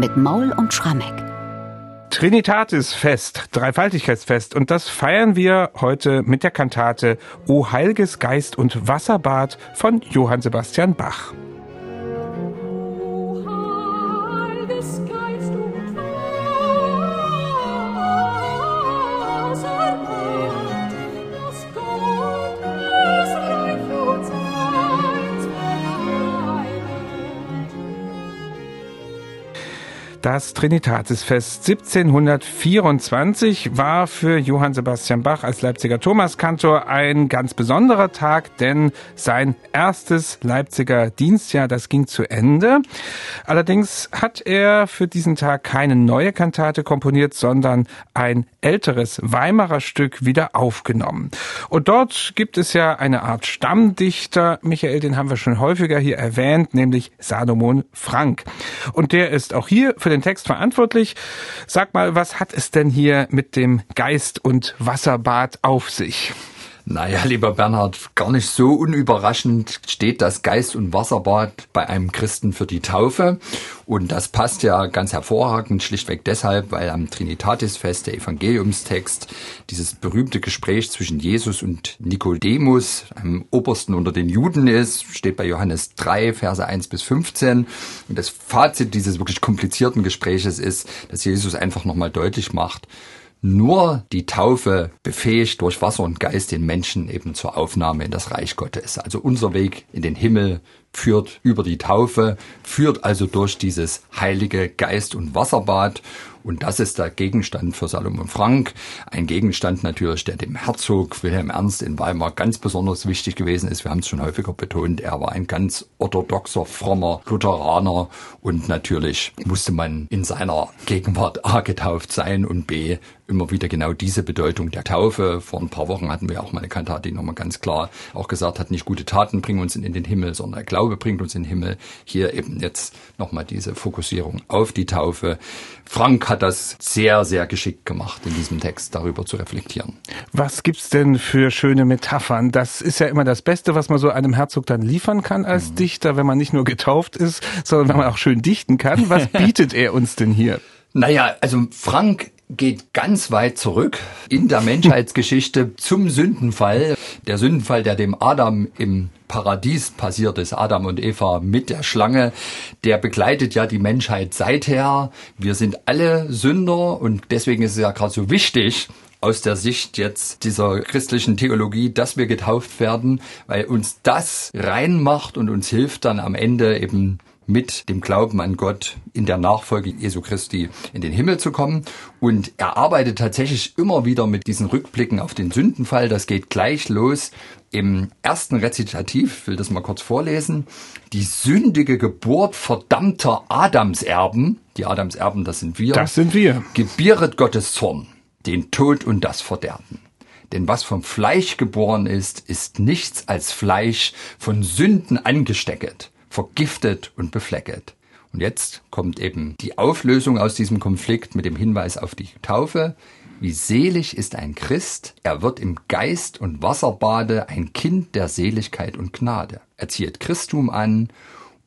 mit Maul und Schrammeck. Trinitatisfest, Dreifaltigkeitsfest. Und das feiern wir heute mit der Kantate O Heilges Geist und Wasserbad von Johann Sebastian Bach. Das Trinitatisfest 1724 war für Johann Sebastian Bach als Leipziger Thomaskantor ein ganz besonderer Tag, denn sein erstes Leipziger Dienstjahr, das ging zu Ende. Allerdings hat er für diesen Tag keine neue Kantate komponiert, sondern ein älteres Weimarer Stück wieder aufgenommen. Und dort gibt es ja eine Art Stammdichter, Michael, den haben wir schon häufiger hier erwähnt, nämlich Salomon Frank. Und der ist auch hier für den Text verantwortlich. Sag mal, was hat es denn hier mit dem Geist- und Wasserbad auf sich? Naja, lieber Bernhard, gar nicht so unüberraschend steht das Geist- und Wasserbad bei einem Christen für die Taufe. Und das passt ja ganz hervorragend, schlichtweg deshalb, weil am Trinitatisfest der Evangeliumstext dieses berühmte Gespräch zwischen Jesus und Nikodemus, einem Obersten unter den Juden ist, steht bei Johannes 3, Verse 1 bis 15. Und das Fazit dieses wirklich komplizierten Gespräches ist, dass Jesus einfach nochmal deutlich macht, nur die Taufe befähigt durch Wasser und Geist den Menschen eben zur Aufnahme in das Reich Gottes. Also unser Weg in den Himmel führt über die Taufe, führt also durch dieses heilige Geist- und Wasserbad. Und das ist der Gegenstand für Salomon Frank. Ein Gegenstand natürlich, der dem Herzog Wilhelm Ernst in Weimar ganz besonders wichtig gewesen ist. Wir haben es schon häufiger betont. Er war ein ganz orthodoxer, frommer Lutheraner. Und natürlich musste man in seiner Gegenwart A getauft sein und B immer wieder genau diese Bedeutung der Taufe. Vor ein paar Wochen hatten wir auch mal eine Kantate, die nochmal ganz klar auch gesagt hat, nicht gute Taten bringen uns in den Himmel, sondern Glaube bringt uns in den Himmel. Hier eben jetzt nochmal diese Fokussierung auf die Taufe. Frank hat das sehr, sehr geschickt gemacht, in diesem Text darüber zu reflektieren. Was gibt's denn für schöne Metaphern? Das ist ja immer das Beste, was man so einem Herzog dann liefern kann als mhm. Dichter, wenn man nicht nur getauft ist, sondern wenn man auch schön dichten kann. Was bietet er uns denn hier? Naja, also Frank geht ganz weit zurück in der Menschheitsgeschichte zum Sündenfall. Der Sündenfall, der dem Adam im Paradies passiert ist, Adam und Eva mit der Schlange, der begleitet ja die Menschheit seither. Wir sind alle Sünder und deswegen ist es ja gerade so wichtig, aus der Sicht jetzt dieser christlichen Theologie, dass wir getauft werden, weil uns das reinmacht und uns hilft dann am Ende eben mit dem Glauben an Gott in der Nachfolge Jesu Christi in den Himmel zu kommen. Und er arbeitet tatsächlich immer wieder mit diesen Rückblicken auf den Sündenfall. Das geht gleich los im ersten Rezitativ, ich will das mal kurz vorlesen. Die sündige Geburt verdammter Adamserben, die Adamserben, das sind wir. Das sind wir. Gebieret Gottes Zorn, den Tod und das Verderben. Denn was vom Fleisch geboren ist, ist nichts als Fleisch von Sünden angestecket vergiftet und beflecket. Und jetzt kommt eben die Auflösung aus diesem Konflikt mit dem Hinweis auf die Taufe. Wie selig ist ein Christ, er wird im Geist und Wasserbade ein Kind der Seligkeit und Gnade. Er zieht Christum an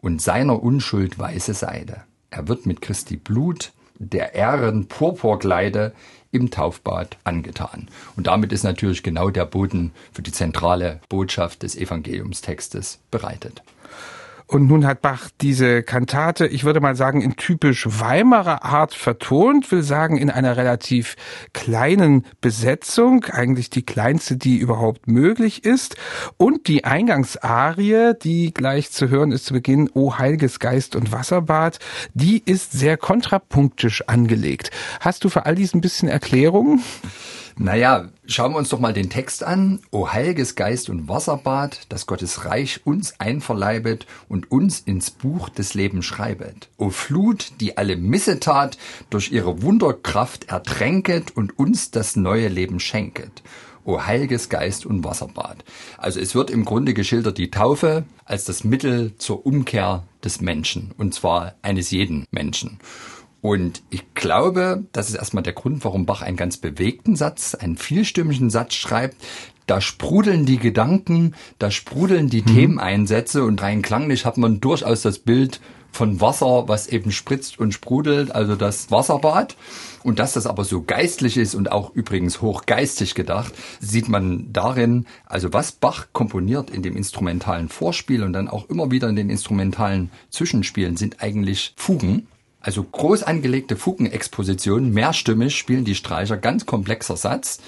und seiner Unschuld weiße Seide. Er wird mit Christi Blut der Ehren Purpurkleide im Taufbad angetan. Und damit ist natürlich genau der Boden für die zentrale Botschaft des Evangeliumstextes bereitet. Und nun hat Bach diese Kantate, ich würde mal sagen, in typisch Weimarer Art vertont, will sagen, in einer relativ kleinen Besetzung, eigentlich die kleinste, die überhaupt möglich ist. Und die Eingangsarie, die gleich zu hören ist zu Beginn, O Heiliges Geist und Wasserbad, die ist sehr kontrapunktisch angelegt. Hast du für all dies ein bisschen Erklärung? Naja, schauen wir uns doch mal den Text an. O heiliges Geist und Wasserbad, das Gottes Reich uns einverleibet und uns ins Buch des Lebens schreibet. O Flut, die alle Missetat durch ihre Wunderkraft ertränket und uns das neue Leben schenket. O heiliges Geist und Wasserbad. Also es wird im Grunde geschildert die Taufe als das Mittel zur Umkehr des Menschen, und zwar eines jeden Menschen. Und ich glaube, das ist erstmal der Grund, warum Bach einen ganz bewegten Satz, einen vielstimmigen Satz schreibt. Da sprudeln die Gedanken, da sprudeln die mhm. Themeneinsätze und rein klanglich hat man durchaus das Bild von Wasser, was eben spritzt und sprudelt, also das Wasserbad. Und dass das aber so geistlich ist und auch übrigens hochgeistig gedacht, sieht man darin, also was Bach komponiert in dem instrumentalen Vorspiel und dann auch immer wieder in den instrumentalen Zwischenspielen sind eigentlich Fugen. Also groß angelegte Fugenexpositionen, mehrstimmig spielen die Streicher, ganz komplexer Satz.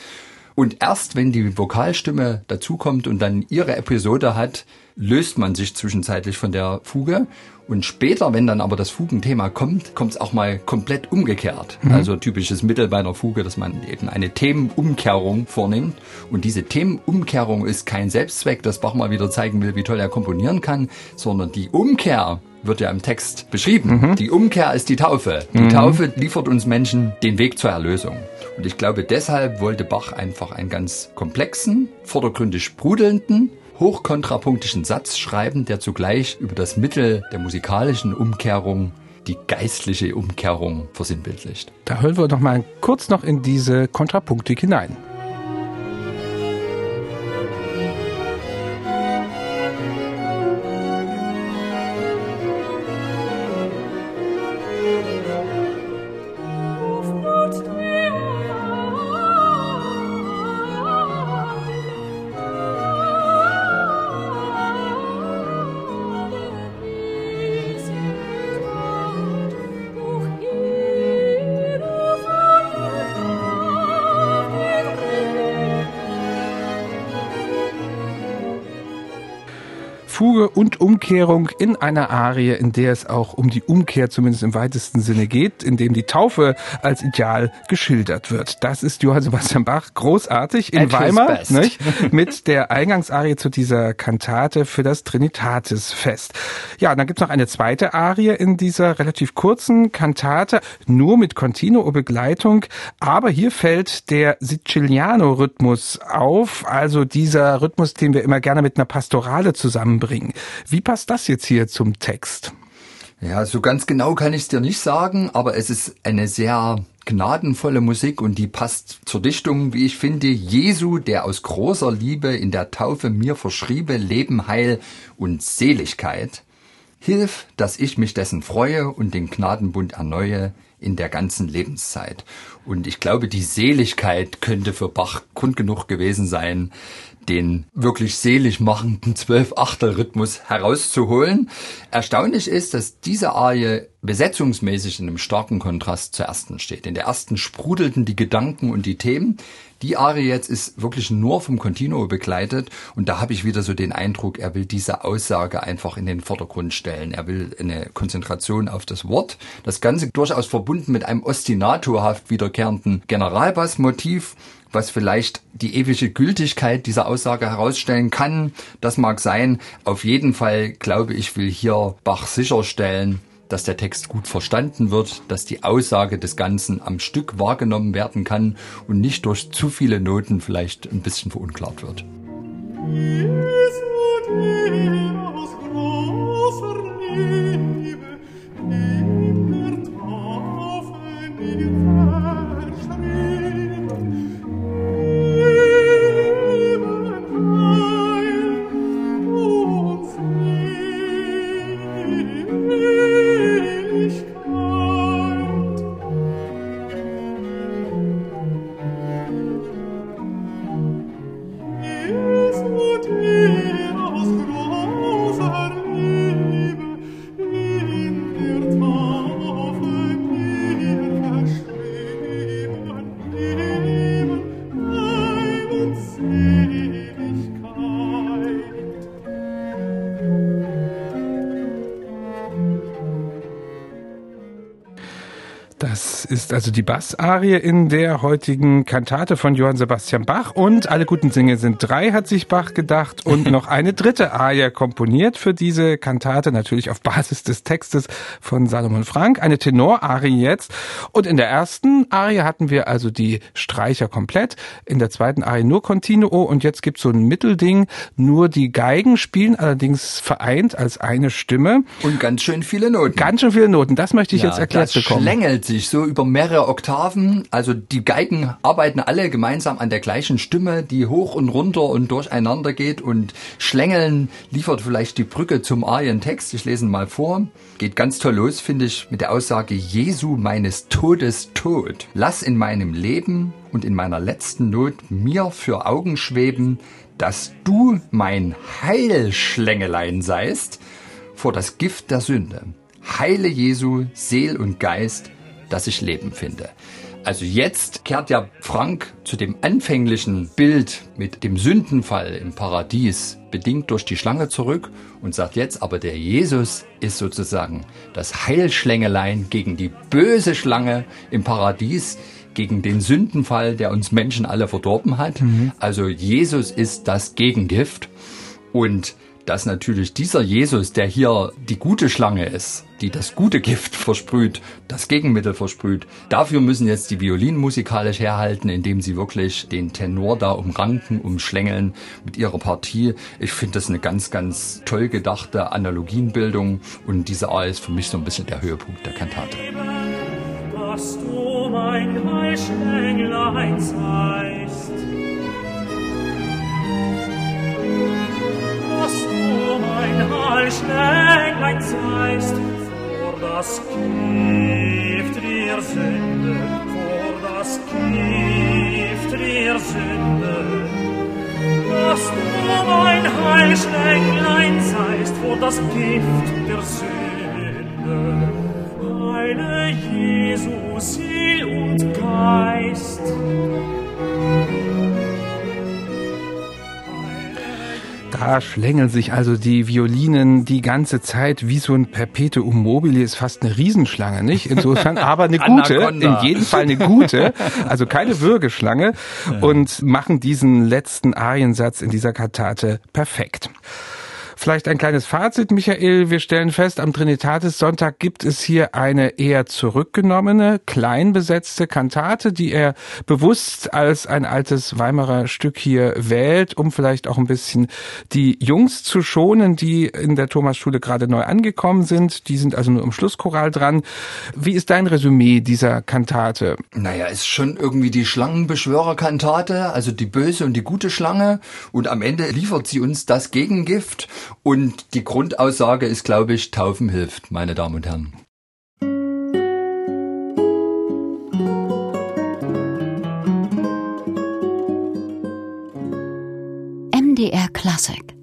Und erst wenn die Vokalstimme dazukommt und dann ihre Episode hat, löst man sich zwischenzeitlich von der Fuge. Und später, wenn dann aber das Fugenthema kommt, kommt es auch mal komplett umgekehrt. Mhm. Also typisches Mittel bei einer Fuge, dass man eben eine Themenumkehrung vornimmt. Und diese Themenumkehrung ist kein Selbstzweck, dass Bach mal wieder zeigen will, wie toll er komponieren kann, sondern die Umkehr wird ja im Text beschrieben. Mhm. Die Umkehr ist die Taufe. Die mhm. Taufe liefert uns Menschen den Weg zur Erlösung. Und ich glaube, deshalb wollte Bach einfach einen ganz komplexen, vordergründig sprudelnden, hochkontrapunktischen Satz schreiben, der zugleich über das Mittel der musikalischen Umkehrung die geistliche Umkehrung versinnbildlicht. Da hören wir doch mal kurz noch in diese Kontrapunktik hinein. Fuge und Umkehrung in einer Arie, in der es auch um die Umkehr zumindest im weitesten Sinne geht, in dem die Taufe als Ideal geschildert wird. Das ist Johann Sebastian Bach großartig in At Weimar nicht? mit der Eingangsarie zu dieser Kantate für das Trinitatisfest. Ja, dann gibt es noch eine zweite Arie in dieser relativ kurzen Kantate, nur mit Continuo-Begleitung, aber hier fällt der Siciliano-Rhythmus auf, also dieser Rhythmus, den wir immer gerne mit einer Pastorale zusammenbringen bringen. Wie passt das jetzt hier zum Text? Ja, so ganz genau kann ich es dir nicht sagen, aber es ist eine sehr gnadenvolle Musik und die passt zur Dichtung, wie ich finde, Jesu, der aus großer Liebe in der Taufe mir verschriebe Leben, Heil und Seligkeit. Hilf, dass ich mich dessen freue und den Gnadenbund erneuere in der ganzen Lebenszeit. Und ich glaube, die Seligkeit könnte für Bach Grund genug gewesen sein, den wirklich selig machenden Zwölf-Achtel-Rhythmus herauszuholen. Erstaunlich ist, dass diese Arie besetzungsmäßig in einem starken Kontrast zur ersten steht. In der ersten sprudelten die Gedanken und die Themen. Die Arie jetzt ist wirklich nur vom Continuo begleitet und da habe ich wieder so den Eindruck, er will diese Aussage einfach in den Vordergrund stellen. Er will eine Konzentration auf das Wort. Das Ganze durchaus verbunden mit einem ostinatorhaft wiederkehrenden Generalbassmotiv was vielleicht die ewige Gültigkeit dieser Aussage herausstellen kann. Das mag sein. Auf jeden Fall, glaube ich, will hier Bach sicherstellen, dass der Text gut verstanden wird, dass die Aussage des Ganzen am Stück wahrgenommen werden kann und nicht durch zu viele Noten vielleicht ein bisschen verunklart wird. Das mm ist also die Bassarie in der heutigen Kantate von Johann Sebastian Bach. Und alle guten Dinge sind drei, hat sich Bach gedacht. Und noch eine dritte Arie komponiert für diese Kantate, natürlich auf Basis des Textes von Salomon Frank, eine Tenorarie jetzt. Und in der ersten Arie hatten wir also die Streicher komplett, in der zweiten Arie nur Continuo und jetzt gibt's so ein Mittelding, nur die Geigen spielen allerdings vereint als eine Stimme. Und ganz schön viele Noten. Ganz schön viele Noten, das möchte ich ja, jetzt erklärt bekommen. sich so über über mehrere Oktaven. Also die Geigen arbeiten alle gemeinsam an der gleichen Stimme, die hoch und runter und durcheinander geht und Schlängeln liefert vielleicht die Brücke zum Arientext. Ich lese ihn mal vor. Geht ganz toll los, finde ich, mit der Aussage Jesu meines Todes Tod. Lass in meinem Leben und in meiner letzten Not mir für Augen schweben, dass du mein Heilschlängelein seist vor das Gift der Sünde. Heile Jesu, Seel und Geist, dass ich Leben finde. Also jetzt kehrt ja Frank zu dem anfänglichen Bild mit dem Sündenfall im Paradies bedingt durch die Schlange zurück und sagt jetzt, aber der Jesus ist sozusagen das Heilschlängelein gegen die böse Schlange im Paradies, gegen den Sündenfall, der uns Menschen alle verdorben hat. Mhm. Also Jesus ist das Gegengift und dass natürlich dieser Jesus, der hier die gute Schlange ist, die das gute Gift versprüht, das Gegenmittel versprüht, dafür müssen jetzt die Violinen musikalisch herhalten, indem sie wirklich den Tenor da umranken, umschlängeln mit ihrer Partie. Ich finde das eine ganz, ganz toll gedachte Analogienbildung und diese A ist für mich so ein bisschen der Höhepunkt der Kantate. Dass du mein Heilschlänglein seist. Schläglein seist, vor das Gift der Sünde, vor das Gift der Sünde. Dass du mein Heilschläglein seist, vor das Gift der Sünde. Heile Jesus, Da schlängeln sich also die Violinen die ganze Zeit wie so ein Perpetuum mobile, ist fast eine Riesenschlange, nicht? Insofern aber eine gute, in jedem Fall eine gute, also keine Würgeschlange und machen diesen letzten Ariensatz in dieser Kantate perfekt. Vielleicht ein kleines Fazit, Michael. Wir stellen fest, am Trinitatis Sonntag gibt es hier eine eher zurückgenommene, klein besetzte Kantate, die er bewusst als ein altes Weimarer Stück hier wählt, um vielleicht auch ein bisschen die Jungs zu schonen, die in der Thomasschule gerade neu angekommen sind. Die sind also nur im Schlusschoral dran. Wie ist dein Resümee dieser Kantate? Naja, ist schon irgendwie die Schlangenbeschwörerkantate, also die böse und die gute Schlange. Und am Ende liefert sie uns das Gegengift. Und die Grundaussage ist, glaube ich, Taufen hilft, meine Damen und Herren. MDR Classic